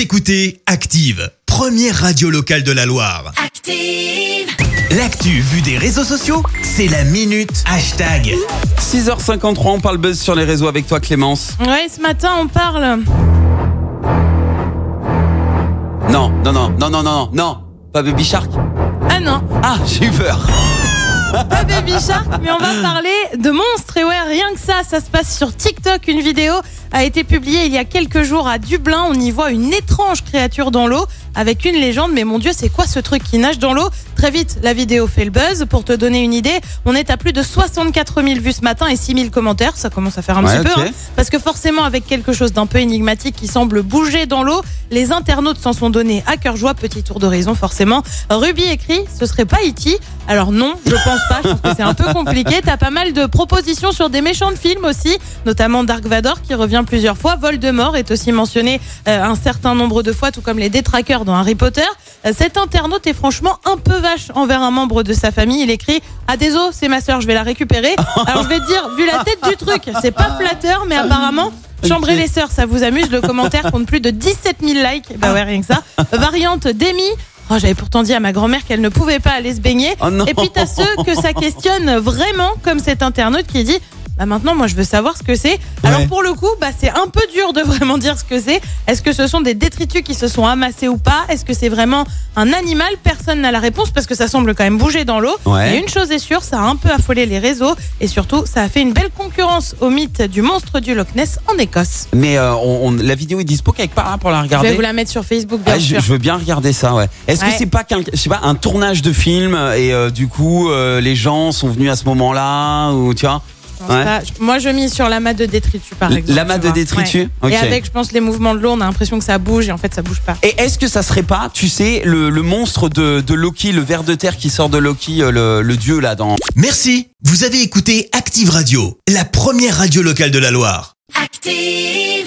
Vous écoutez Active, première radio locale de la Loire. Active. L'actu vue des réseaux sociaux, c'est la minute hashtag. 6h53, on parle buzz sur les réseaux avec toi Clémence. Ouais, ce matin, on parle. Non, non, non, non, non, non, non, pas Baby Shark. Ah non, Ah, j'ai eu peur. pas Baby Shark, mais on va parler de monstres. Et ouais, rien que ça, ça se passe sur TikTok. Une vidéo a été publiée il y a quelques jours à Dublin. On y voit une étrange créature dans l'eau avec une légende. Mais mon Dieu, c'est quoi ce truc qui nage dans l'eau? Très vite, la vidéo fait le buzz. Pour te donner une idée, on est à plus de 64 000 vues ce matin et 6 000 commentaires. Ça commence à faire un Ouais, petit peu. hein. Parce que forcément, avec quelque chose d'un peu énigmatique qui semble bouger dans l'eau, les internautes s'en sont donnés à cœur joie. Petit tour d'horizon, forcément. Ruby écrit, ce serait pas E.T. Alors non, je pense pas. Je pense que c'est un peu compliqué. T'as pas mal de propositions sur des méchants de films aussi, notamment Dark Vador qui revient plusieurs fois. Voldemort est aussi mentionné euh, un certain nombre de fois, tout comme les détraqueurs dans Harry Potter. Euh, cet internaute est franchement un peu vache envers un membre de sa famille. Il écrit Ah désolé, c'est ma sœur, je vais la récupérer. Alors je vais te dire, vu la tête du truc, c'est pas flatteur, mais apparemment. Chambrer les sœurs, ça vous amuse. Le commentaire compte plus de 17 000 likes. Bah ouais, rien que ça. Variante d'Amy. Oh, J'avais pourtant dit à ma grand-mère qu'elle ne pouvait pas aller se baigner. Oh. Et puis t'as ceux que ça questionne vraiment, comme cet internaute qui dit bah maintenant moi je veux savoir ce que c'est. Alors Ouais. pour le coup, bah c'est un peu dur de vraiment dire ce que c'est. Est-ce que ce sont des détritus qui se sont amassés ou pas? Est-ce que c'est vraiment un animal? Personne n'a la réponse parce que ça semble quand même bouger dans l'eau. Ouais. Et une chose est sûre, ça a un peu affolé les réseaux et surtout ça a fait une belle concurrence au mythe du monstre du Loch Ness en Écosse. Mais euh, on, on- la vidéo est dispo quelque part là pour la Je regarder? vais vous la mettre sur Facebook bien Ah, je, sûr. je veux bien regarder ça, ouais. Est-ce que c'est pas qu'un, je sais pas, un tournage de film et euh, du coup euh, les gens sont venus à ce moment-là ou tu vois? Je pense Ouais. pas. Moi, je mise sur l'amas de détritus, par exemple. l'amas de détritus Ok. Et avec, je pense, les mouvements de l'eau, on a l'impression que ça bouge et en fait, ça bouge pas. Et est-ce que ça serait pas, tu sais, le, le monstre de, de Loki, le ver de terre qui sort de Loki, euh, le, le dieu là dans Merci, vous avez écouté Active Radio, la première radio locale de la Loire. Active.